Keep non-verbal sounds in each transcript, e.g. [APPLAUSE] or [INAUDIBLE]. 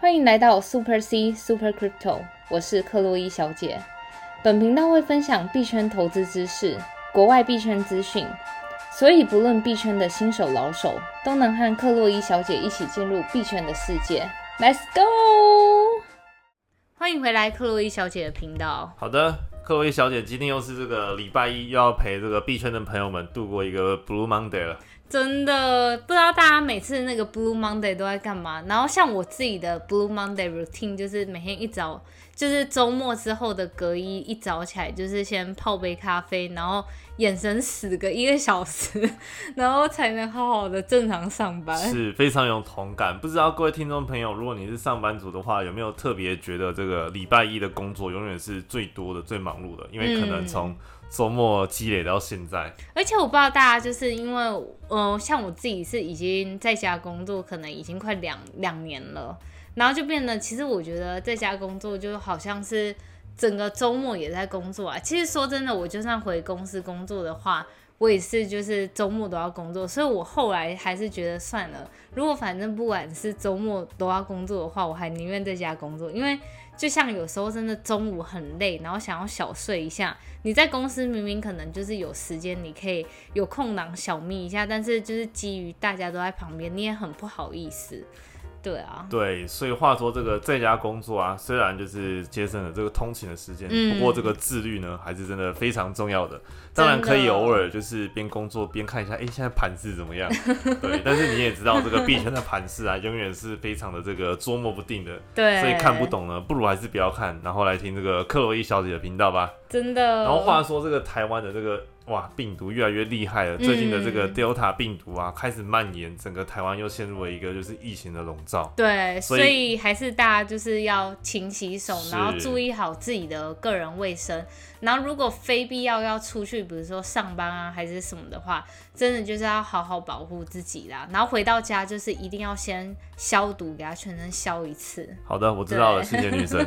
欢迎来到 Super C Super Crypto，我是克洛伊小姐。本频道会分享币圈投资知识、国外币圈资讯，所以不论币圈的新手老手，都能和克洛伊小姐一起进入币圈的世界。Let's go！欢迎回来克洛伊小姐的频道。好的，克洛伊小姐，今天又是这个礼拜一，又要陪这个币圈的朋友们度过一个 Blue Monday 了。真的不知道大家每次那个 Blue Monday 都在干嘛。然后像我自己的 Blue Monday routine 就是每天一早，就是周末之后的隔一一早起来，就是先泡杯咖啡，然后眼神死个一个小时，[LAUGHS] 然后才能好好的正常上班。是非常有同感。不知道各位听众朋友，如果你是上班族的话，有没有特别觉得这个礼拜一的工作永远是最多的、最忙碌的？因为可能从周末积累到现在，而且我不知道大家就是因为，嗯，像我自己是已经在家工作，可能已经快两两年了，然后就变得，其实我觉得在家工作就好像是整个周末也在工作啊。其实说真的，我就算回公司工作的话，我也是就是周末都要工作，所以我后来还是觉得算了，如果反正不管是周末都要工作的话，我还宁愿在家工作，因为。就像有时候真的中午很累，然后想要小睡一下。你在公司明明可能就是有时间，你可以有空档小眯一下，但是就是基于大家都在旁边，你也很不好意思。对啊，对，所以话说这个在家工作啊，虽然就是节省了这个通勤的时间，不过这个自律呢，还是真的非常重要的。当然可以偶尔就是边工作边看一下，哎，现在盘势怎么样？[LAUGHS] 对，但是你也知道这个币圈的盘势啊，永远是非常的这个捉摸不定的。对，所以看不懂呢，不如还是不要看，然后来听这个克洛伊小姐的频道吧。真的。然后话说这个台湾的这个。哇，病毒越来越厉害了！最近的这个 Delta 病毒啊，开始蔓延，整个台湾又陷入了一个就是疫情的笼罩。对，所以还是大家就是要勤洗手，然后注意好自己的个人卫生。然后如果非必要要出去，比如说上班啊还是什么的话，真的就是要好好保护自己啦。然后回到家就是一定要先消毒，给它全身消一次。好的，我知道了，谢谢女生。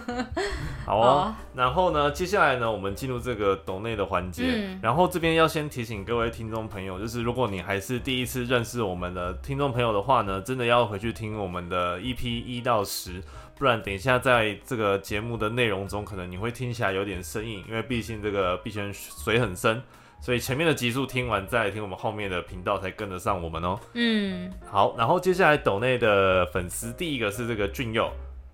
[LAUGHS] 好哦，然后呢，接下来呢，我们进入这个抖内的环节。然后这边要先提醒各位听众朋友，就是如果你还是第一次认识我们的听众朋友的话呢，真的要回去听我们的 EP 一到十。不然等一下在这个节目的内容中，可能你会听起来有点生硬，因为毕竟这个币圈水很深，所以前面的集数听完再听我们后面的频道才跟得上我们哦。嗯，好，然后接下来抖内的粉丝第一个是这个俊佑，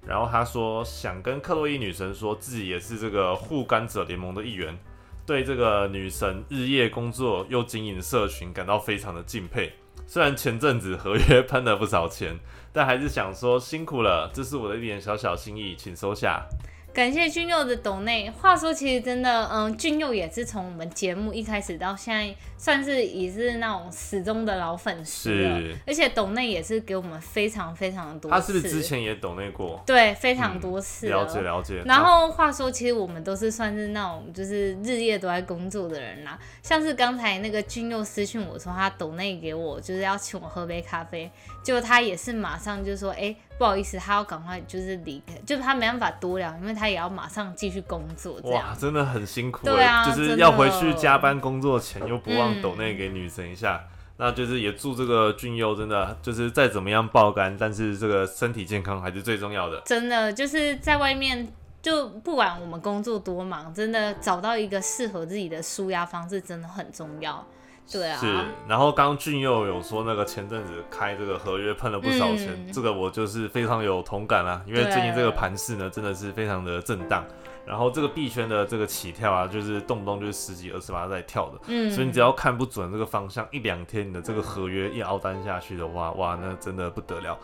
然后他说想跟克洛伊女神说自己也是这个护肝者联盟的一员，对这个女神日夜工作又经营社群感到非常的敬佩。虽然前阵子合约 [LAUGHS] 喷了不少钱，但还是想说辛苦了，这是我的一点小小心意，请收下。感谢俊佑的抖内。话说，其实真的，嗯，俊佑也是从我们节目一开始到现在，算是也是那种始终的老粉丝了。而且抖内也是给我们非常非常的多。他是不是之前也抖内过？对，非常多次。了解了解。然后话说，其实我们都是算是那种就是日夜都在工作的人啦。像是刚才那个俊佑私讯我说他抖内给我，就是要请我喝杯咖啡，结果他也是马上就说，哎。不好意思，他要赶快就是离开，就是他没办法多聊，因为他也要马上继续工作。哇，真的很辛苦。对啊，就是要回去加班工作前又不忘抖内给女神一下，[LAUGHS] 那就是也祝这个俊佑真的就是再怎么样爆肝，但是这个身体健康还是最重要的。真的就是在外面，就不管我们工作多忙，真的找到一个适合自己的舒压方式真的很重要。对啊，是，然后刚俊佑有说那个前阵子开这个合约喷了不少钱，这个我就是非常有同感啊，因为最近这个盘势呢真的是非常的震荡，然后这个币圈的这个起跳啊，就是动不动就是十几二十八在跳的，嗯，所以你只要看不准这个方向，一两天你的这个合约一熬单下去的话，哇，那真的不得了。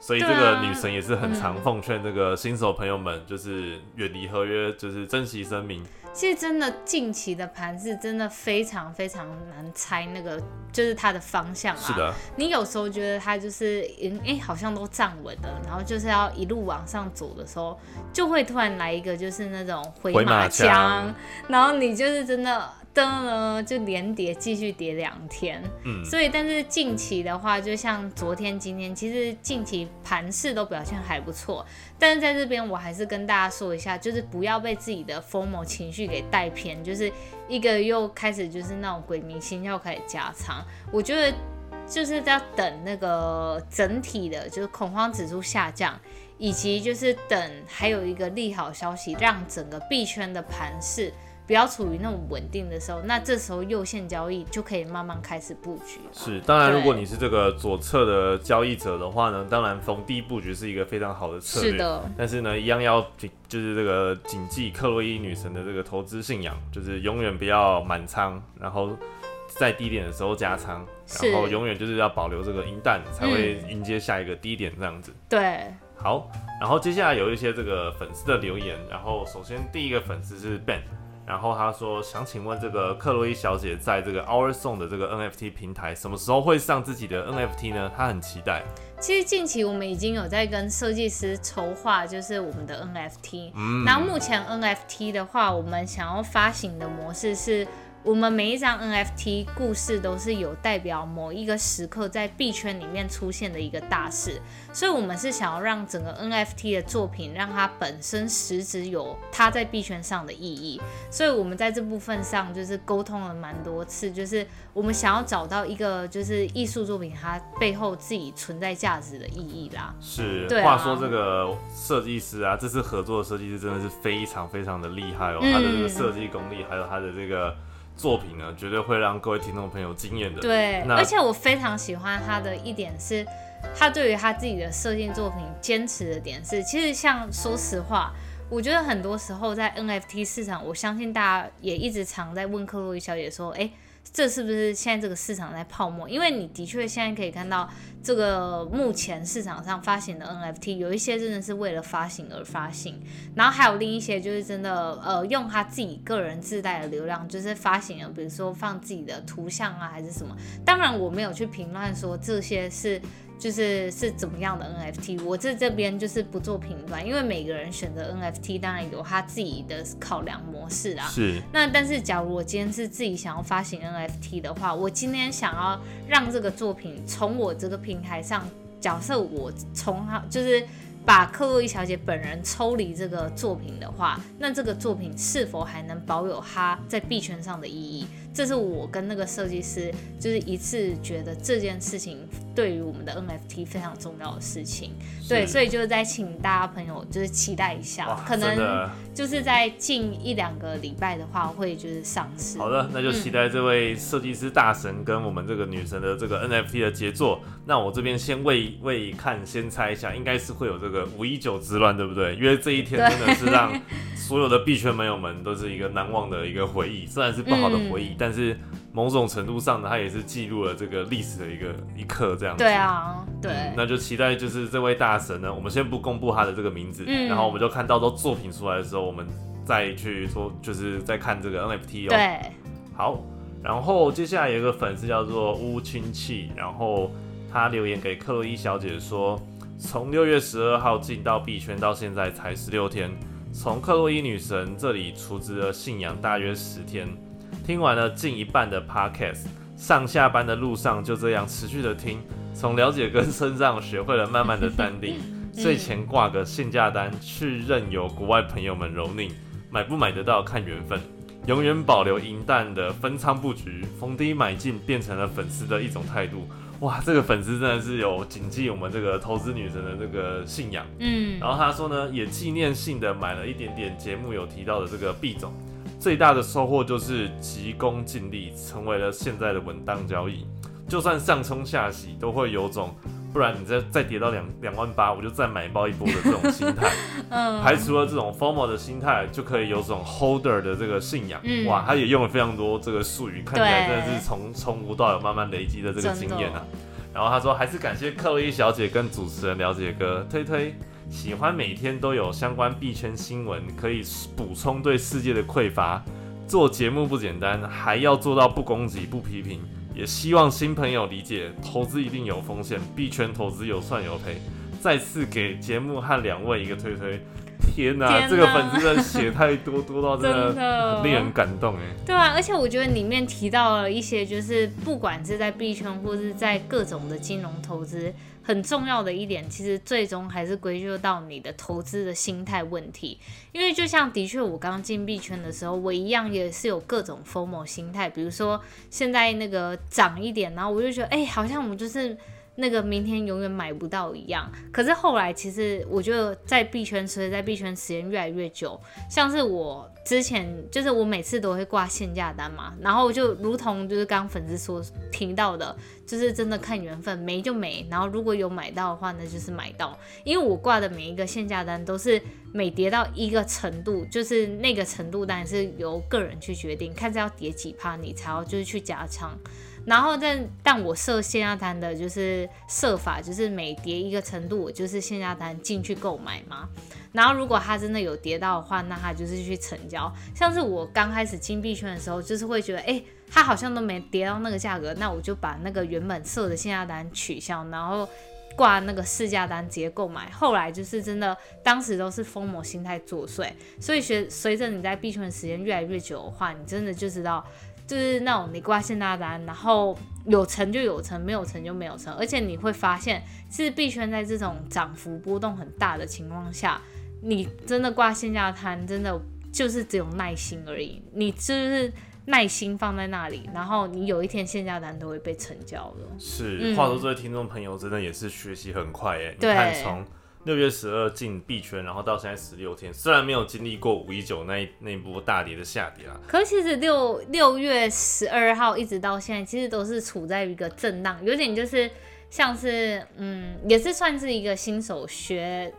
所以这个女神也是很常奉劝这个新手朋友们，就是远离合约，就是珍惜生命。其实真的近期的盘是真的非常非常难猜那个，就是它的方向啊。是的。你有时候觉得它就是哎好像都站稳了，然后就是要一路往上走的时候，就会突然来一个就是那种回马枪，然后你就是真的。灯呢就连跌，继续跌两天。嗯，所以但是近期的话，就像昨天、今天，其实近期盘势都表现还不错。但是在这边，我还是跟大家说一下，就是不要被自己的疯魔情绪给带偏，就是一个又开始就是那种鬼迷心窍开始加仓。我觉得就是要等那个整体的，就是恐慌指数下降，以及就是等还有一个利好消息，让整个币圈的盘势。不要处于那种稳定的时候，那这时候右线交易就可以慢慢开始布局。是，当然，如果你是这个左侧的交易者的话呢，当然逢低布局是一个非常好的策略。是的。但是呢，一样要就是这个谨记克洛伊女神的这个投资信仰，就是永远不要满仓，然后在低点的时候加仓，然后永远就是要保留这个银弹，才会迎接下一个低点这样子。对。好，然后接下来有一些这个粉丝的留言，然后首先第一个粉丝是 Ben。然后他说想请问这个克洛伊小姐在这个 Our Song 的这个 NFT 平台什么时候会上自己的 NFT 呢？她很期待。其实近期我们已经有在跟设计师筹划，就是我们的 NFT。嗯。然后目前 NFT 的话，我们想要发行的模式是。我们每一张 NFT 故事都是有代表某一个时刻在币圈里面出现的一个大事，所以我们是想要让整个 NFT 的作品让它本身实质有它在币圈上的意义，所以我们在这部分上就是沟通了蛮多次，就是我们想要找到一个就是艺术作品它背后自己存在价值的意义啦。是，话说这个设计师啊，这次合作的设计师真的是非常非常的厉害哦，他的这个设计功力还有他的这个。作品呢，绝对会让各位听众朋友惊艳的。对，而且我非常喜欢他的一点是，他对于他自己的设定作品坚持的点是，其实像说实话，我觉得很多时候在 NFT 市场，我相信大家也一直常在问克洛伊小姐说，哎。这是不是现在这个市场在泡沫？因为你的确现在可以看到，这个目前市场上发行的 NFT 有一些真的是为了发行而发行，然后还有另一些就是真的呃用他自己个人自带的流量，就是发行了，比如说放自己的图像啊还是什么。当然我没有去评论说这些是。就是是怎么样的 NFT，我在这边就是不做评断，因为每个人选择 NFT 当然有他自己的考量模式啊。是。那但是假如我今天是自己想要发行 NFT 的话，我今天想要让这个作品从我这个平台上，假设我从他就是把克洛伊小姐本人抽离这个作品的话，那这个作品是否还能保有它在币圈上的意义？这是我跟那个设计师就是一次觉得这件事情对于我们的 NFT 非常重要的事情，对，所以就是在请大家朋友就是期待一下，可能就是在近一两个礼拜的话会就是上市。好的，那就期待这位设计师大神跟我们这个女神的这个 NFT 的杰作。那我这边先未未看先猜一下，应该是会有这个五一九之乱，对不对？因为这一天真的是让。所有的币圈朋友们都是一个难忘的一个回忆，虽然是不好的回忆，但是某种程度上呢，它也是记录了这个历史的一个一刻，这样子。对啊，对。那就期待就是这位大神呢，我们先不公布他的这个名字，然后我们就看到时候作品出来的时候，我们再去说，就是再看这个 NFT 哦。对。好，然后接下来有一个粉丝叫做乌亲戚，然后他留言给克洛伊小姐说，从六月十二号进到币圈到现在才十六天。从克洛伊女神这里出资了信仰大约十天，听完了近一半的 podcast，上下班的路上就这样持续的听，从了解跟身上学会了慢慢的淡定，[LAUGHS] 睡前挂个限价单去任由国外朋友们蹂躏，买不买得到看缘分，永远保留银弹的分仓布局，逢低买进变成了粉丝的一种态度。哇，这个粉丝真的是有谨记我们这个投资女神的这个信仰，嗯，然后他说呢，也纪念性的买了一点点节目有提到的这个币种，最大的收获就是急功近利，成为了现在的稳当交易，就算上冲下洗都会有种。不然你再再跌到两两万八，我就再买爆一波的这种心态，[LAUGHS] 嗯，排除了这种 formal 的心态，就可以有种 holder 的这个信仰。哇，他也用了非常多这个术语，看起来真的是从从无到有慢慢累积的这个经验啊。然后他说，还是感谢克洛伊小姐跟主持人了解哥推推，喜欢每天都有相关币圈新闻，可以补充对世界的匮乏。做节目不简单，还要做到不攻击不批评。也希望新朋友理解，投资一定有风险，币圈投资有赚有赔。再次给节目和两位一个推推。天哪，这个粉丝的写太多，多到真的很令人感动哎。对啊，而且我觉得里面提到了一些，就是不管是在币圈或是在各种的金融投资。很重要的一点，其实最终还是归咎到你的投资的心态问题。因为就像的确，我刚进币圈的时候，我一样也是有各种 formal 心态，比如说现在那个涨一点，然后我就觉得，哎，好像我们就是。那个明天永远买不到一样，可是后来其实我觉得在币圈，所以在币圈时间越来越久，像是我之前就是我每次都会挂限价单嘛，然后就如同就是刚粉丝所听到的，就是真的看缘分，没就没，然后如果有买到的话，那就是买到，因为我挂的每一个限价单都是每跌到一个程度，就是那个程度当然是由个人去决定，看是要跌几趴你才要就是去加仓。然后但但我设限价单的就是设法，就是每跌一个程度，我就是限价单进去购买嘛。然后如果它真的有跌到的话，那它就是去成交。像是我刚开始金币圈的时候，就是会觉得，哎，它好像都没跌到那个价格，那我就把那个原本设的限价单取消，然后挂那个市价单直接购买。后来就是真的，当时都是疯魔心态作祟。所以随随着你在币圈的时间越来越久的话，你真的就知道。就是那种你挂限大单，然后有成就有成，没有成就没有成，而且你会发现，其实币圈在这种涨幅波动很大的情况下，你真的挂线下摊，真的就是只有耐心而已。你就是耐心放在那里，然后你有一天线下单都会被成交的。是，话说这位听众朋友真的也是学习很快哎，你看从。六月十二进币圈，然后到现在十六天，虽然没有经历过五一九那那波大跌的下跌啊，可其实六六月十二号一直到现在，其实都是处在一个震荡，有点就是像是嗯，也是算是一个新手学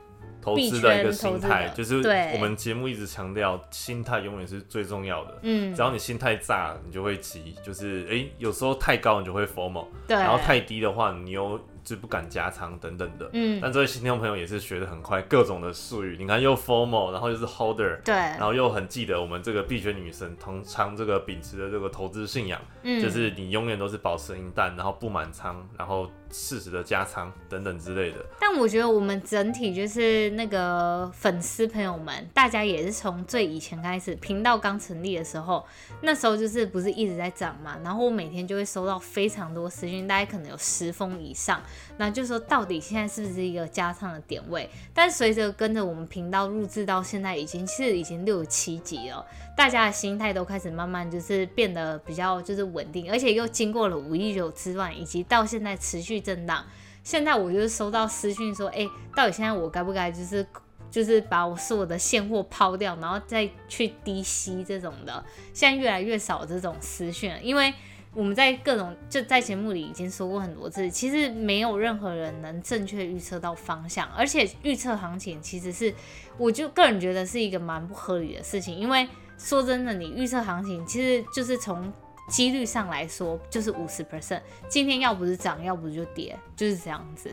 投资的一个心态，就是我们节目一直强调，心态永远是最重要的。嗯，只要你心态炸，你就会急，就是哎，有时候太高你就会 formal，对，然后太低的话，你又。就不敢加仓等等的，嗯，但这位新听众朋友也是学的很快，各种的术语，你看又 formal，然后又是 holder，对，然后又很记得我们这个币圈女神通常这个秉持的这个投资信仰，嗯，就是你永远都是保持银弹，然后不满仓，然后适时的加仓等等之类的。但我觉得我们整体就是那个粉丝朋友们，大家也是从最以前开始，频道刚成立的时候，那时候就是不是一直在涨嘛，然后我每天就会收到非常多私讯，大概可能有十封以上。那就说到底现在是不是一个加仓的点位？但随着跟着我们频道录制到现在，已经是已经六七集了，大家的心态都开始慢慢就是变得比较就是稳定，而且又经过了五一九之乱，以及到现在持续震荡。现在我就是收到私讯说，哎，到底现在我该不该就是就是把我所有的现货抛掉，然后再去低吸这种的？现在越来越少这种私讯，因为。我们在各种就在节目里已经说过很多次，其实没有任何人能正确预测到方向，而且预测行情其实是，我就个人觉得是一个蛮不合理的事情。因为说真的，你预测行情其实就是从几率上来说就是五十 percent，今天要不是涨，要不就跌，就是这样子。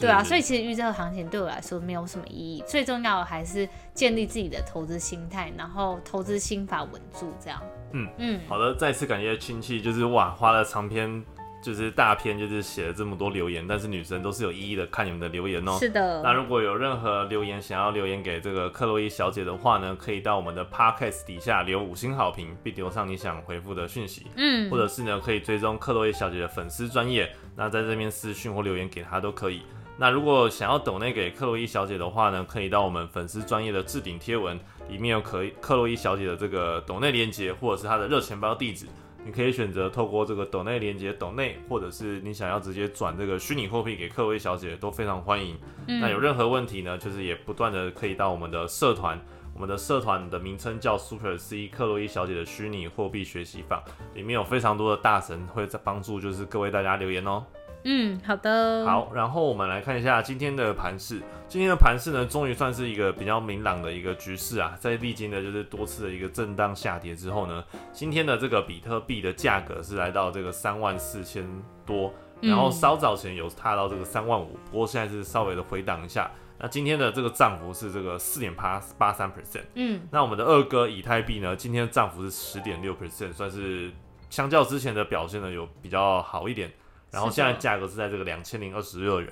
对啊，所以其实预测行情对我来说没有什么意义，最重要的还是建立自己的投资心态，然后投资心法稳住这样。嗯嗯，好的，再次感谢亲戚，就是哇，花了长篇，就是大片，就是写了这么多留言，但是女生都是有意义的看你们的留言哦。是的。那如果有任何留言想要留言给这个克洛伊小姐的话呢，可以到我们的 podcast 底下留五星好评，并留上你想回复的讯息。嗯。或者是呢，可以追踪克洛伊小姐的粉丝专业，那在这边私讯或留言给她都可以。那如果想要抖内给克洛伊小姐的话呢，可以到我们粉丝专业的置顶贴文。里面有可以克洛伊小姐的这个抖内链接，或者是她的热钱包地址，你可以选择透过这个抖内连接抖内，或者是你想要直接转这个虚拟货币给克洛伊小姐，都非常欢迎。那有任何问题呢，就是也不断的可以到我们的社团，我们的社团的名称叫 Super C 克洛伊小姐的虚拟货币学习坊，里面有非常多的大神会在帮助，就是各位大家留言哦。嗯，好的。好，然后我们来看一下今天的盘势。今天的盘势呢，终于算是一个比较明朗的一个局势啊。在历经的就是多次的一个震荡下跌之后呢，今天的这个比特币的价格是来到这个三万四千多，然后稍早前有踏到这个三万五，不过现在是稍微的回档一下。那今天的这个涨幅是这个四点八八三 percent。嗯，那我们的二哥以太币呢，今天的涨幅是十点六 percent，算是相较之前的表现呢有比较好一点。然后现在价格是在这个两千零二十六元，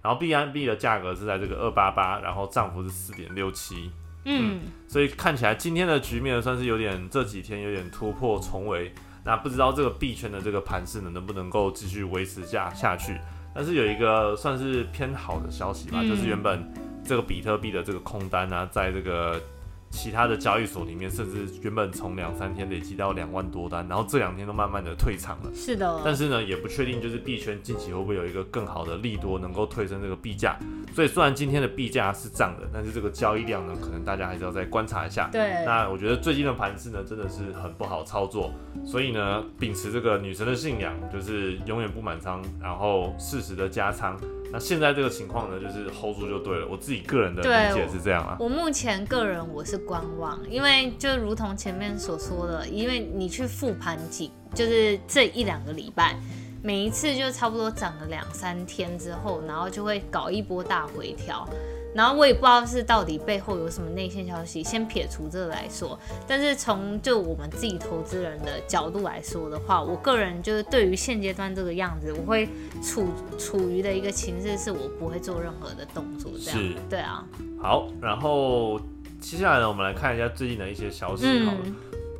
然后币安币的价格是在这个二八八，然后涨幅是四点六七，嗯，所以看起来今天的局面算是有点这几天有点突破重围，那不知道这个币圈的这个盘势呢能不能够继续维持下下去？但是有一个算是偏好的消息吧，就是原本这个比特币的这个空单啊，在这个。其他的交易所里面，甚至原本从两三天累积到两万多单，然后这两天都慢慢的退场了。是的。但是呢，也不确定就是币圈近期会不会有一个更好的利多能够推升这个币价。所以虽然今天的币价是涨的，但是这个交易量呢，可能大家还是要再观察一下。对。那我觉得最近的盘势呢，真的是很不好操作。所以呢，秉持这个女神的信仰，就是永远不满仓，然后适时的加仓。那现在这个情况呢，就是 hold 住就对了。我自己个人的理解是这样啊。我目前个人我是观望，因为就如同前面所说的，因为你去复盘几，就是这一两个礼拜，每一次就差不多涨了两三天之后，然后就会搞一波大回调。然后我也不知道是到底背后有什么内线消息，先撇除这个来说。但是从就我们自己投资人的角度来说的话，我个人就是对于现阶段这个样子，我会处处于的一个情势，是我不会做任何的动作。这样，对啊。好，然后接下来呢，我们来看一下最近的一些消息。嗯。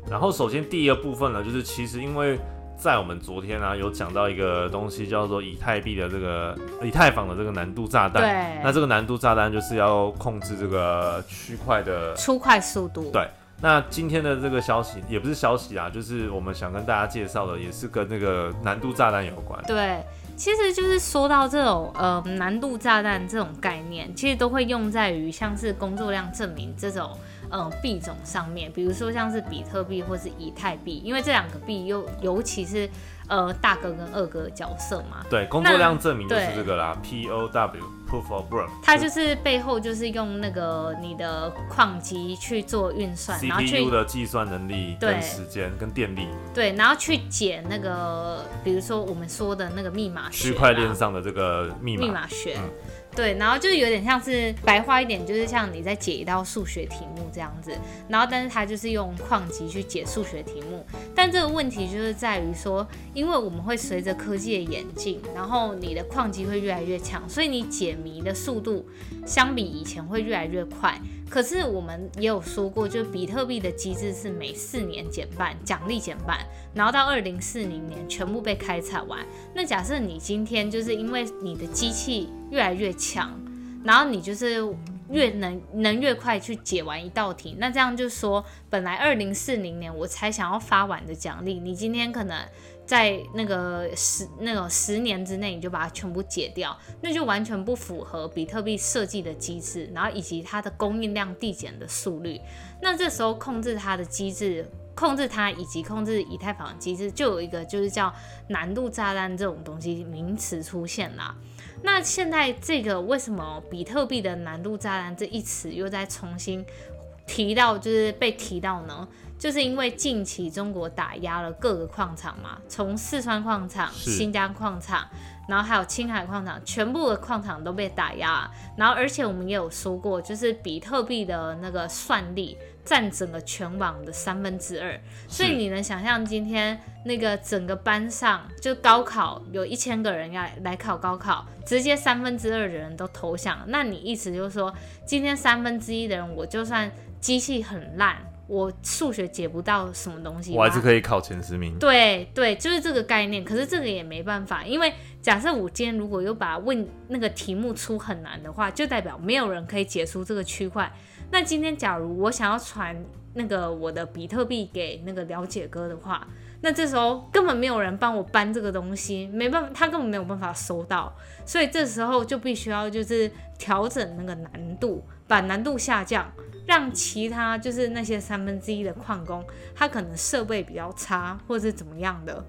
然后首先第一个部分呢，就是其实因为。在我们昨天啊，有讲到一个东西叫做以太币的这个以太坊的这个难度炸弹。对。那这个难度炸弹就是要控制这个区块的出块速度。对。那今天的这个消息也不是消息啊，就是我们想跟大家介绍的，也是跟那个难度炸弹有关。对。其实就是说到这种呃难度炸弹这种概念，其实都会用在于像是工作量证明这种。嗯，币种上面，比如说像是比特币或是以太币，因为这两个币又尤其是呃大哥跟二哥的角色嘛。对，工作量证明就是这个啦，P O W，Proof of Work。它就是背后就是用那个你的矿机去做运算，然后去的计算能力、跟时间、跟电力。对，然后去解那个，比如说我们说的那个密码区块链上的这个密码密码学。对，然后就有点像是白话一点，就是像你在解一道数学题目这样子。然后，但是他就是用矿机去解数学题目。但这个问题就是在于说，因为我们会随着科技的演进，然后你的矿机会越来越强，所以你解谜的速度相比以前会越来越快。可是我们也有说过，就比特币的机制是每四年减半，奖励减半，然后到二零四零年全部被开采完。那假设你今天就是因为你的机器越来越强，然后你就是越能能越快去解完一道题，那这样就说，本来二零四零年我才想要发完的奖励，你今天可能。在那个十那个十年之内，你就把它全部解掉，那就完全不符合比特币设计的机制，然后以及它的供应量递减的速率。那这时候控制它的机制，控制它以及控制以太坊的机制，就有一个就是叫难度炸弹这种东西名词出现啦。那现在这个为什么比特币的难度炸弹这一词又在重新提到，就是被提到呢？就是因为近期中国打压了各个矿场嘛，从四川矿场、新疆矿场，然后还有青海矿场，全部的矿场都被打压。然后，而且我们也有说过，就是比特币的那个算力占整个全网的三分之二。所以你能想象今天那个整个班上，就高考有一千个人要来考高考，直接三分之二的人都投降。那你意思就是说，今天三分之一的人，我就算机器很烂。我数学解不到什么东西，我还是可以考前十名。对对，就是这个概念。可是这个也没办法，因为假设我今天如果又把问那个题目出很难的话，就代表没有人可以解出这个区块。那今天假如我想要传那个我的比特币给那个了解哥的话，那这时候根本没有人帮我搬这个东西，没办法，他根本没有办法收到。所以这时候就必须要就是调整那个难度，把难度下降。让其他就是那些三分之一的矿工，他可能设备比较差，或者是怎么样的，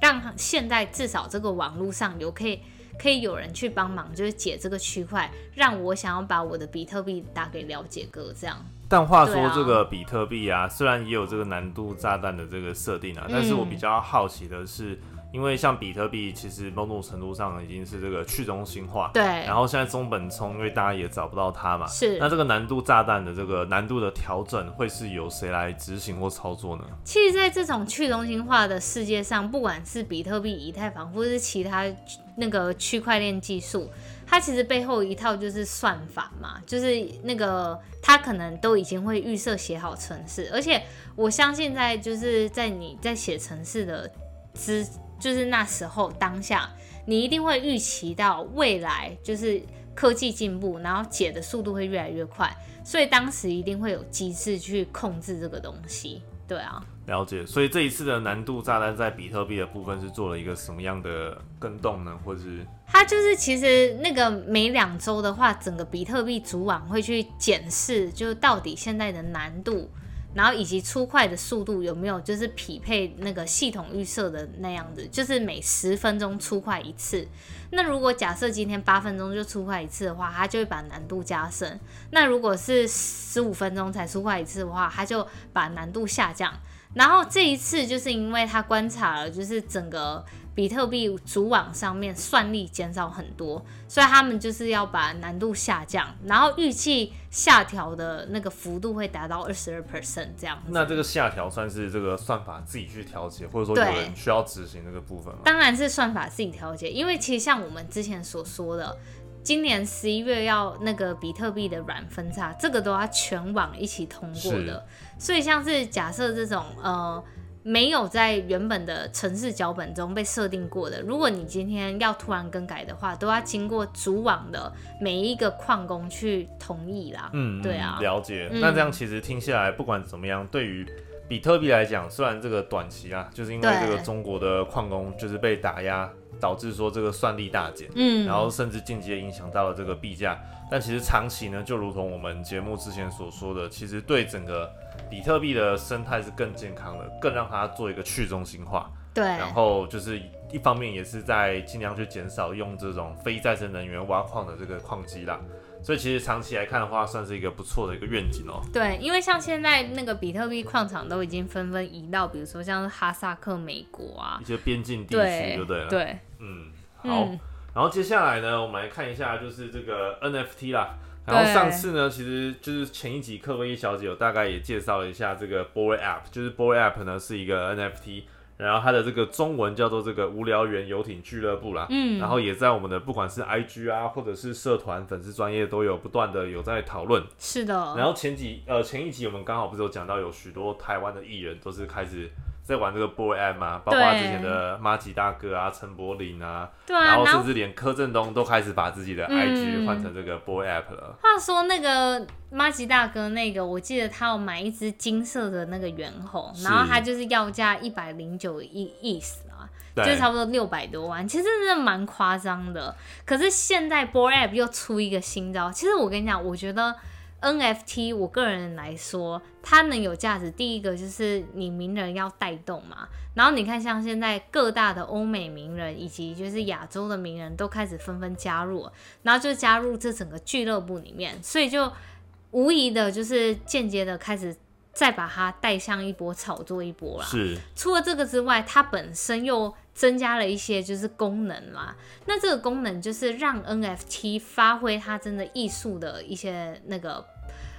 让现在至少这个网络上有可以可以有人去帮忙，就是解这个区块，让我想要把我的比特币打给了解哥这样。但话说这个比特币啊，虽然也有这个难度炸弹的这个设定啊，但是我比较好奇的是。因为像比特币，其实某种程度上已经是这个去中心化。对。然后现在中本聪，因为大家也找不到它嘛。是。那这个难度炸弹的这个难度的调整，会是由谁来执行或操作呢？其实，在这种去中心化的世界上，不管是比特币、以太坊，或者是其他那个区块链技术，它其实背后一套就是算法嘛，就是那个它可能都已经会预设写好程式，而且我相信在就是在你在写程式的之。就是那时候当下，你一定会预期到未来就是科技进步，然后解的速度会越来越快，所以当时一定会有机制去控制这个东西。对啊，了解。所以这一次的难度炸弹在比特币的部分是做了一个什么样的更动呢？或者是它就是其实那个每两周的话，整个比特币主网会去检视，就到底现在的难度。然后以及出块的速度有没有就是匹配那个系统预设的那样子，就是每十分钟出块一次。那如果假设今天八分钟就出块一次的话，它就会把难度加深。那如果是十五分钟才出块一次的话，它就把难度下降。然后这一次就是因为他观察了，就是整个。比特币主网上面算力减少很多，所以他们就是要把难度下降，然后预计下调的那个幅度会达到二十二 percent 这样。那这个下调算是这个算法自己去调节，或者说有人需要执行这个部分吗？当然是算法自己调节，因为其实像我们之前所说的，今年十一月要那个比特币的软分叉，这个都要全网一起通过的，所以像是假设这种呃。没有在原本的城市脚本中被设定过的，如果你今天要突然更改的话，都要经过主网的每一个矿工去同意啦。嗯，对啊，了解。那这样其实听下来，不管怎么样，对于比特币来讲，虽然这个短期啊，就是因为这个中国的矿工就是被打压，导致说这个算力大减，嗯，然后甚至间接影响到了这个币价，但其实长期呢，就如同我们节目之前所说的，其实对整个。比特币的生态是更健康的，更让它做一个去中心化。对，然后就是一方面也是在尽量去减少用这种非再生能源挖矿的这个矿机啦。所以其实长期来看的话，算是一个不错的一个愿景哦。对，因为像现在那个比特币矿场都已经纷纷移到，比如说像哈萨克、美国啊一些边境地区，就对了。对，嗯，好。然后接下来呢，我们来看一下就是这个 NFT 啦。然后上次呢，其实就是前一集克洛伊小姐有大概也介绍了一下这个 Boy App，就是 Boy App 呢是一个 NFT，然后它的这个中文叫做这个无聊猿游艇俱乐部啦，嗯，然后也在我们的不管是 IG 啊或者是社团粉丝专业都有不断的有在讨论，是的。然后前几呃前一集我们刚好不是有讲到有许多台湾的艺人都是开始。在玩这个 Boy App 嘛，包括之前的马吉大哥啊、陈柏霖啊，然后甚至连柯震东都开始把自己的 IG 换成这个 Boy App 了。话说那个马吉大哥那个，我记得他要买一只金色的那个猿猴，然后他就是要价一百零九亿意思啊，就差不多六百多万，其实真的蛮夸张的。可是现在 Boy App 又出一个新招，其实我跟你讲，我觉得。NFT，我个人来说，它能有价值。第一个就是你名人要带动嘛，然后你看像现在各大的欧美名人以及就是亚洲的名人都开始纷纷加入，然后就加入这整个俱乐部里面，所以就无疑的就是间接的开始再把它带向一波炒作一波啦。是。除了这个之外，它本身又增加了一些就是功能啦，那这个功能就是让 NFT 发挥它真的艺术的一些那个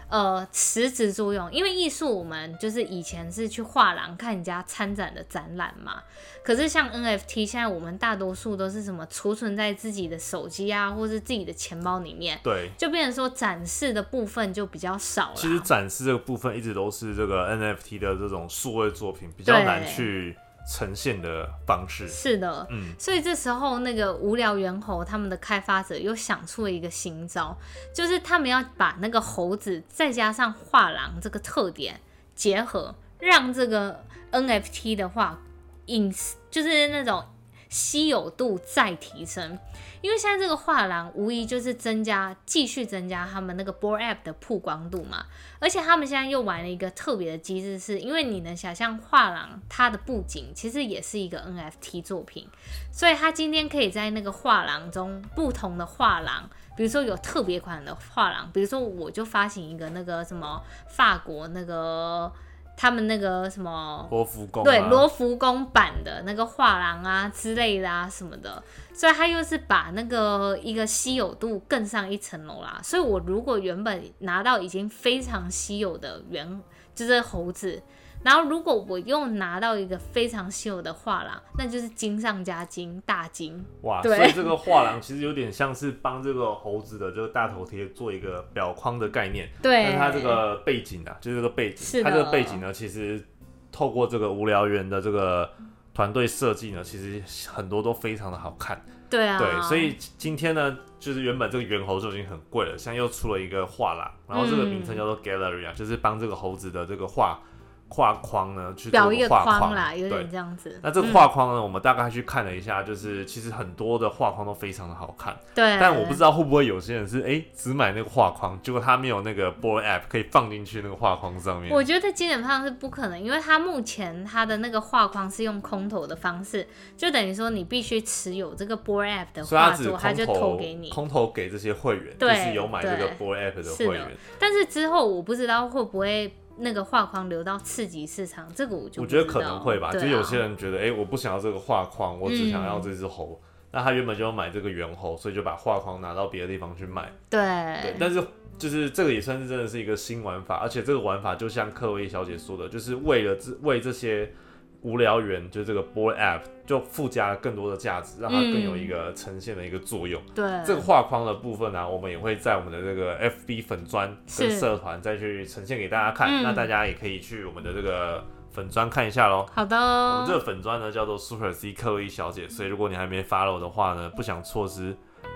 呃实质作用，因为艺术我们就是以前是去画廊看人家参展的展览嘛，可是像 NFT 现在我们大多数都是什么储存在自己的手机啊，或是自己的钱包里面，对，就变成说展示的部分就比较少了。其实展示这个部分一直都是这个 NFT 的这种数位作品比较难去。呈现的方式。是的，嗯，所以这时候那个无聊猿猴他们的开发者又想出了一个新招，就是他们要把那个猴子再加上画廊这个特点结合，让这个 NFT 的话隐就是那种稀有度再提升。因为现在这个画廊无疑就是增加，继续增加他们那个 Board App 的曝光度嘛，而且他们现在又玩了一个特别的机制，是因为你能想象画廊它的布景其实也是一个 NFT 作品，所以他今天可以在那个画廊中不同的画廊，比如说有特别款的画廊，比如说我就发行一个那个什么法国那个。他们那个什么罗浮宫，对罗浮宫版的那个画廊啊之类的啊什么的，所以他又是把那个一个稀有度更上一层楼啦。所以我如果原本拿到已经非常稀有的原，就是猴子。然后，如果我又拿到一个非常稀有的画廊，那就是金上加金，大金。哇，所以这个画廊其实有点像是帮这个猴子的这个大头贴做一个表框的概念。对。那它这个背景啊，就是这个背景，它这个背景呢，其实透过这个无聊猿的这个。团队设计呢，其实很多都非常的好看。对啊，对，所以今天呢，就是原本这个猿猴就已经很贵了，现在又出了一个画廊，然后这个名称叫做 Gallery 啊，就是帮这个猴子的这个画。画框呢，去表一个框啦，有点这样子。那这个画框呢，我们大概去看了一下，就是其实很多的画框都非常的好看。对。但我不知道会不会有些人是哎只买那个画框，结果他没有那个 Boy App 可以放进去那个画框上面。我觉得基本上是不可能，因为他目前他的那个画框是用空投的方式，就等于说你必须持有这个 Boy App 的画作，他就投给你，空投给这些会员，就是有买这个 Boy App 的会员。但是之后我不知道会不会。那个画框流到次级市场，这个我就我觉得可能会吧。就有些人觉得，哎，我不想要这个画框，我只想要这只猴。那他原本就要买这个猿猴，所以就把画框拿到别的地方去卖。对。对。但是就是这个也算是真的是一个新玩法，而且这个玩法就像克薇小姐说的，就是为了这为这些。无聊猿就这个 Boy App 就附加了更多的价值，让它更有一个呈现的一个作用。对这个画框的部分呢，我们也会在我们的这个 FB 粉砖跟社团再去呈现给大家看。那大家也可以去我们的这个粉砖看一下喽。好的。我们这个粉砖呢叫做 Super C 克洛伊小姐，所以如果你还没 follow 的话呢，不想错失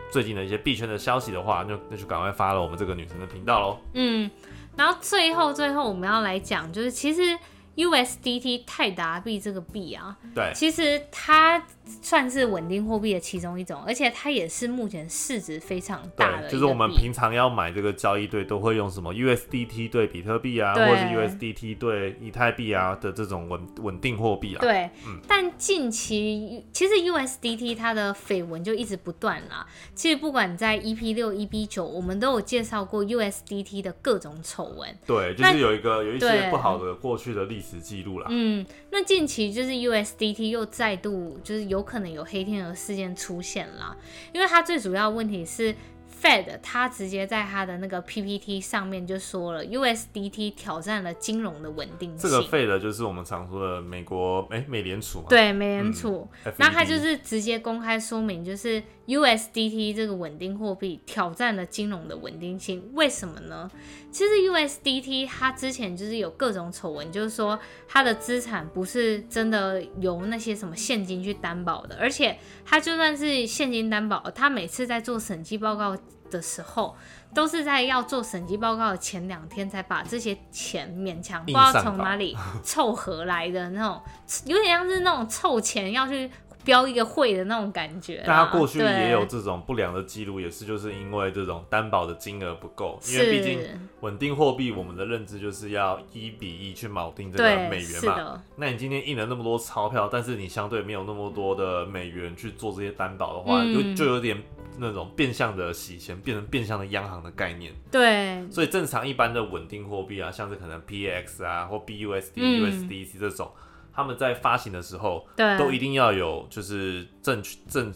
最近的一些币圈的消息的话，那那就赶快 follow 我们这个女神的频道喽。嗯，然后最后最后我们要来讲，就是其实。USDT 泰达币这个币啊，对，其实它。算是稳定货币的其中一种，而且它也是目前市值非常大的。就是我们平常要买这个交易对，都会用什么 USDT 对比特币啊，或者是 USDT 对以太币啊的这种稳稳定货币啊。对，但近期其实 USDT 它的绯闻就一直不断啦。其实不管在 EP 六、EP 九，我们都有介绍过 USDT 的各种丑闻。对，就是有一个有一些不好的过去的历史记录啦。嗯，那近期就是 USDT 又再度就是。有可能有黑天鹅事件出现了，因为它最主要问题是。Fed 他直接在他的那个 PPT 上面就说了，USDT 挑战了金融的稳定性。这个 Fed 就是我们常说的美国哎美联储嘛。对，美联储。那他就是直接公开说明，就是 USDT 这个稳定货币挑战了金融的稳定性。为什么呢？其实 USDT 它之前就是有各种丑闻，就是说它的资产不是真的由那些什么现金去担保的，而且它就算是现金担保，它每次在做审计报告。的时候，都是在要做审计报告的前两天才把这些钱勉强不知道从哪里凑合来的那种，有点像是那种凑钱要去。标一个会的那种感觉，大家过去也有这种不良的记录，也是就是因为这种担保的金额不够，因为毕竟稳定货币，我们的认知就是要一比一去锚定这个美元嘛。那你今天印了那么多钞票，但是你相对没有那么多的美元去做这些担保的话，就就有点那种变相的洗钱，变成变相的央行的概念。对，所以正常一般的稳定货币啊，像是可能 PX 啊或 BUSD、USDC 这种。他们在发行的时候，对，都一定要有就是正正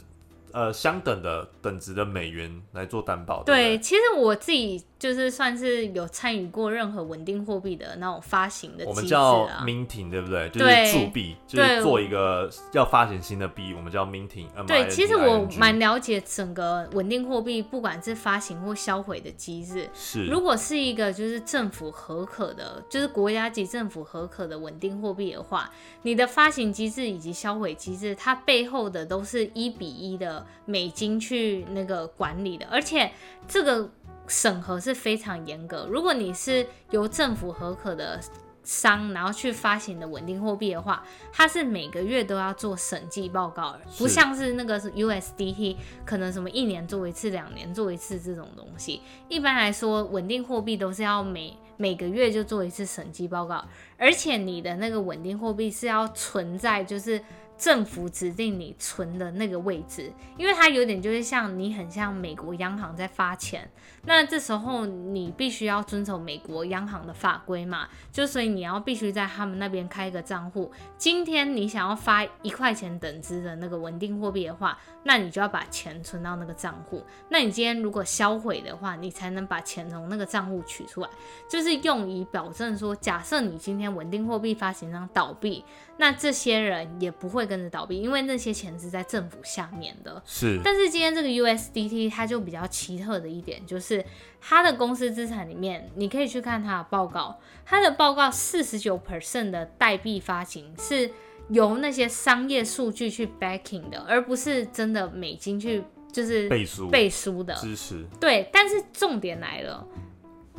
呃相等的等值的美元来做担保。对，其实我自己。就是算是有参与过任何稳定货币的那种发行的，我们叫 minting，对不对？就是铸币，就是做一个要发行新的币，我们叫 minting。对，其实我蛮了解整个稳定货币，不管是发行或销毁的机制。是，如果是一个就是政府合可的，就是国家级政府合可的稳定货币的话，你的发行机制以及销毁机制，它背后的都是一比一的美金去那个管理的，而且这个。审核是非常严格。如果你是由政府核可的商，然后去发行的稳定货币的话，它是每个月都要做审计报告，不像是那个 USDT，可能什么一年做一次、两年做一次这种东西。一般来说，稳定货币都是要每每个月就做一次审计报告，而且你的那个稳定货币是要存在，就是。政府指定你存的那个位置，因为它有点就是像你很像美国央行在发钱，那这时候你必须要遵守美国央行的法规嘛，就所以你要必须在他们那边开一个账户。今天你想要发一块钱等值的那个稳定货币的话，那你就要把钱存到那个账户。那你今天如果销毁的话，你才能把钱从那个账户取出来，就是用以保证说，假设你今天稳定货币发行商倒闭。那这些人也不会跟着倒闭，因为那些钱是在政府下面的。是。但是今天这个 USDT 它就比较奇特的一点，就是它的公司资产里面，你可以去看它的报告，它的报告四十九 percent 的代币发行是由那些商业数据去 backing 的，而不是真的美金去就是背书背书的支持。对，但是重点来了，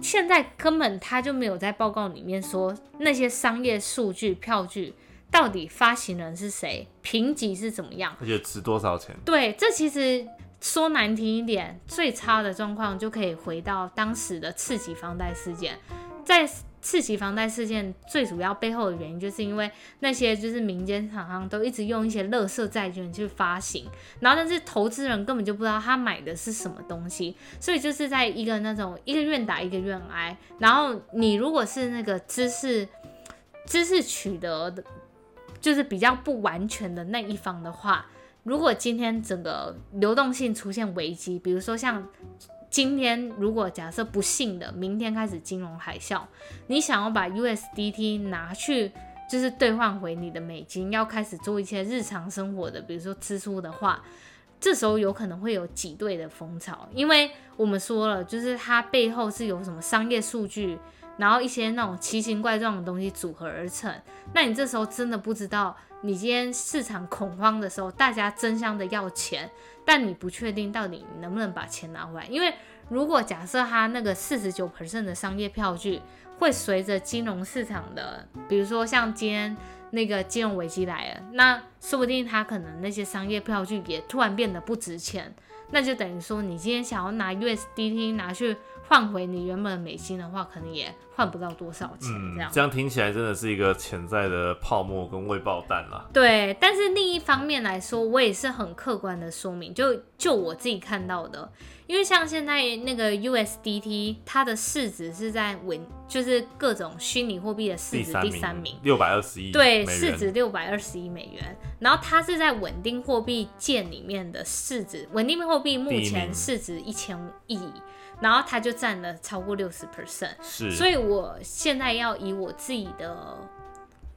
现在根本他就没有在报告里面说那些商业数据票据到底发行人是谁，评级是怎么样，而且值多少钱？对，这其实说难听一点，最差的状况就可以回到当时的次级房贷事件，在。次级房贷事件最主要背后的原因，就是因为那些就是民间厂商都一直用一些垃圾债券去发行，然后但是投资人根本就不知道他买的是什么东西，所以就是在一个那种一个愿打一个愿挨。然后你如果是那个知识知识取得的，就是比较不完全的那一方的话，如果今天整个流动性出现危机，比如说像。今天如果假设不幸的明天开始金融海啸，你想要把 USDT 拿去就是兑换回你的美金，要开始做一些日常生活的，比如说支出的话，这时候有可能会有挤兑的风潮，因为我们说了，就是它背后是有什么商业数据，然后一些那种奇形怪状的东西组合而成，那你这时候真的不知道，你今天市场恐慌的时候，大家争相的要钱。但你不确定到底能不能把钱拿回来，因为如果假设他那个四十九 percent 的商业票据会随着金融市场的，比如说像今天那个金融危机来了，那说不定他可能那些商业票据也突然变得不值钱，那就等于说你今天想要拿 USDT 拿去换回你原本的美金的话，可能也。换不到多少钱，这样这样听起来真的是一个潜在的泡沫跟未爆弹了。对，但是另一方面来说，我也是很客观的说明，就就我自己看到的，因为像现在那个 USDT，它的市值是在稳，就是各种虚拟货币的市值第三名，六百二十亿，对，市值六百二十亿美元。然后它是在稳定货币界里面的市值，稳定货币目前市值一千亿。然后它就占了超过六十 percent，是，所以我现在要以我自己的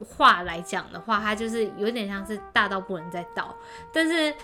话来讲的话，它就是有点像是大到不能再倒。但是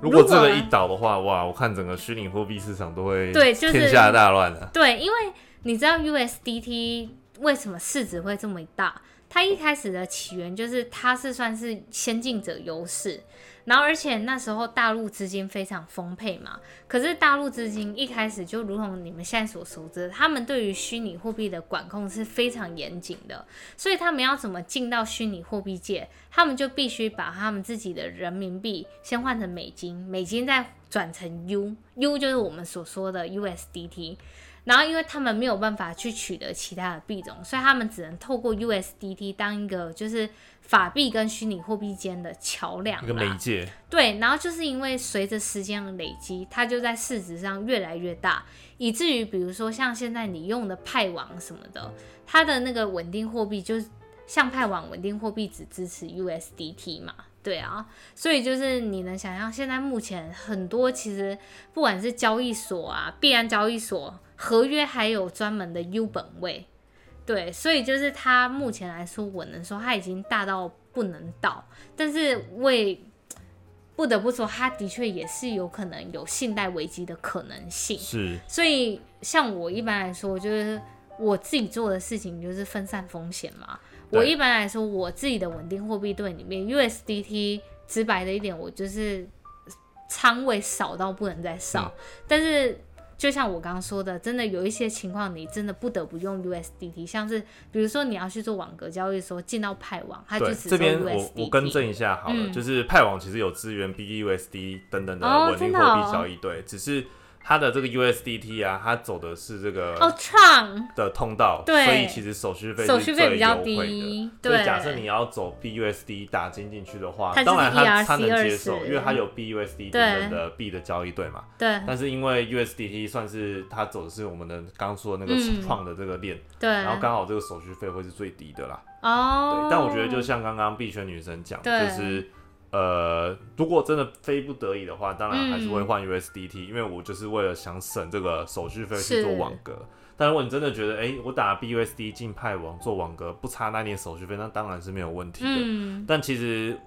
如果这个一倒的话，哇，我看整个虚拟货币市场都会对，就是天下大乱了。对，因为你知道 USDT 为什么市值会这么大？它一开始的起源就是它是算是先进者优势。然后，而且那时候大陆资金非常丰沛嘛，可是大陆资金一开始就如同你们现在所熟知，他们对于虚拟货币的管控是非常严谨的，所以他们要怎么进到虚拟货币界，他们就必须把他们自己的人民币先换成美金，美金再转成 U，U 就是我们所说的 USDT。然后，因为他们没有办法去取得其他的币种，所以他们只能透过 USDT 当一个就是法币跟虚拟货币间的桥梁，一个媒介。对，然后就是因为随着时间的累积，它就在市值上越来越大，以至于比如说像现在你用的派网什么的，它的那个稳定货币就是像派网稳定货币只支持 USDT 嘛。对啊，所以就是你能想象，现在目前很多其实不管是交易所啊、币安交易所合约，还有专门的 U 本位，对，所以就是它目前来说，我能说它已经大到不能倒，但是为不得不说，它的确也是有可能有信贷危机的可能性。是，所以像我一般来说，就是我自己做的事情就是分散风险嘛。我一般来说，我自己的稳定货币对里面，USDT 直白的一点，我就是仓位少到不能再少。但是，就像我刚刚说的，真的有一些情况，你真的不得不用 USDT，像是比如说你要去做网格交易的时候，进到派网，它就只这边我我更正一下好了，就是派网其实有支援 BUSD 等等的稳定货币交易对，只是。它的这个 USDT 啊，它走的是这个哦创的通道，对，所以其实手续费手续费比较低。对，假设你要走 BUSD 打金进去的话，当然它它能接受，因为它有 BUSD 等等的币的交易对嘛。对。但是因为 USDT 算是它走的是我们的刚刚说的那个创的这个链，对，然后刚好这个手续费会是最低的啦。哦。对，但我觉得就像刚刚币圈女神讲，就是。呃，如果真的非不得已的话，当然还是会换 USDT，因为我就是为了想省这个手续费去做网格。但如果你真的觉得，哎，我打 BUSD 进派网做网格不差那点手续费，那当然是没有问题的。但其实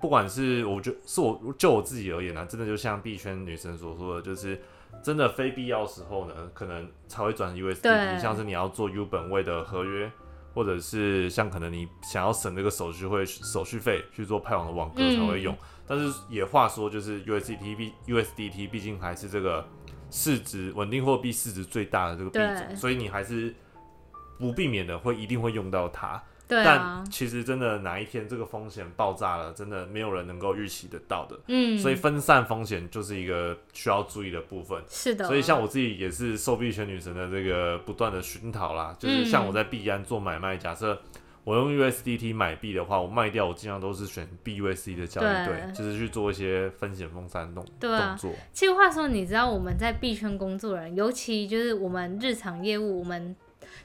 不管是我觉是我就我自己而言呢，真的就像币圈女神所说的，就是真的非必要时候呢，可能才会转 USDT，像是你要做 U 本位的合约。或者是像可能你想要省这个手续费手续费去做派网的网格才会用。但是也话说，就是 USDT 毕 USDT 毕竟还是这个市值稳定货币市值最大的这个币种，所以你还是不避免的会一定会用到它。但其实真的哪一天这个风险爆炸了，真的没有人能够预期得到的。嗯，所以分散风险就是一个需要注意的部分。是的。所以像我自己也是受币圈女神的这个不断的熏陶啦，就是像我在币安做买卖，假设我用 USDT 买币的话，我卖掉我尽量都是选 BUSD 的交易对，就是去做一些风险分散动动作。其实话说，你知道我们在币圈工作人，尤其就是我们日常业务，我们。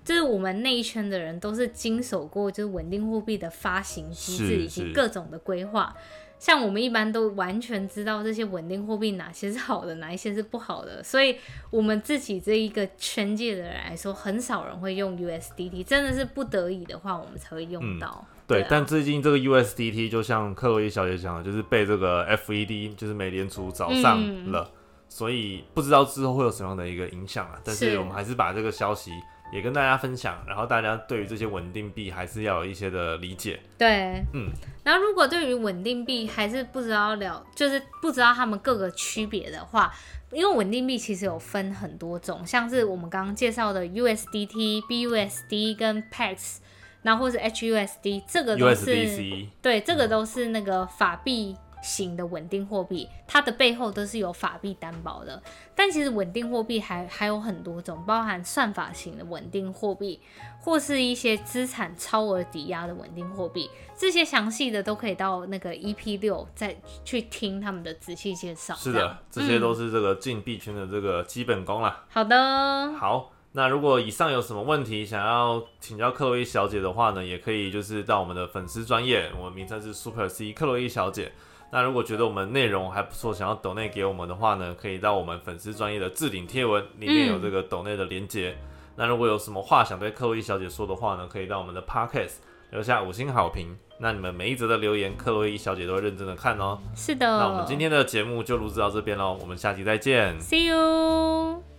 就是我们那一圈的人都是经手过，就是稳定货币的发行机制以及各种的规划。像我们一般都完全知道这些稳定货币哪些是好的，哪一些是不好的。所以，我们自己这一个圈界的人来说，很少人会用 USDT，真的是不得已的话，我们才会用到。对，但最近这个 USDT 就像克洛伊小姐讲的，就是被这个 FED，就是美联储找上了，所以不知道之后会有什么样的一个影响啊。但是我们还是把这个消息。也跟大家分享，然后大家对于这些稳定币还是要有一些的理解。对，嗯，然后如果对于稳定币还是不知道了，就是不知道他们各个区别的话，因为稳定币其实有分很多种，像是我们刚刚介绍的 USDT、BUSD 跟 PAX，然后或是 HUSD，这个都是对，这个都是那个法币。型的稳定货币，它的背后都是有法币担保的。但其实稳定货币还还有很多种，包含算法型的稳定货币，或是一些资产超额抵押的稳定货币。这些详细的都可以到那个 EP 六再去听他们的仔细介绍。是的，这些都是这个进币圈的这个基本功啦。好的，好。那如果以上有什么问题想要请教克洛伊小姐的话呢，也可以就是到我们的粉丝专业，我们名称是 Super C 克洛伊小姐。那如果觉得我们内容还不错，想要抖内给我们的话呢，可以到我们粉丝专业的置顶贴文里面有这个抖内的连接。那如果有什么话想对克洛伊小姐说的话呢，可以到我们的 podcast 留下五星好评。那你们每一则的留言，克洛伊小姐都会认真的看哦。是的。那我们今天的节目就录制到这边喽，我们下期再见。See you。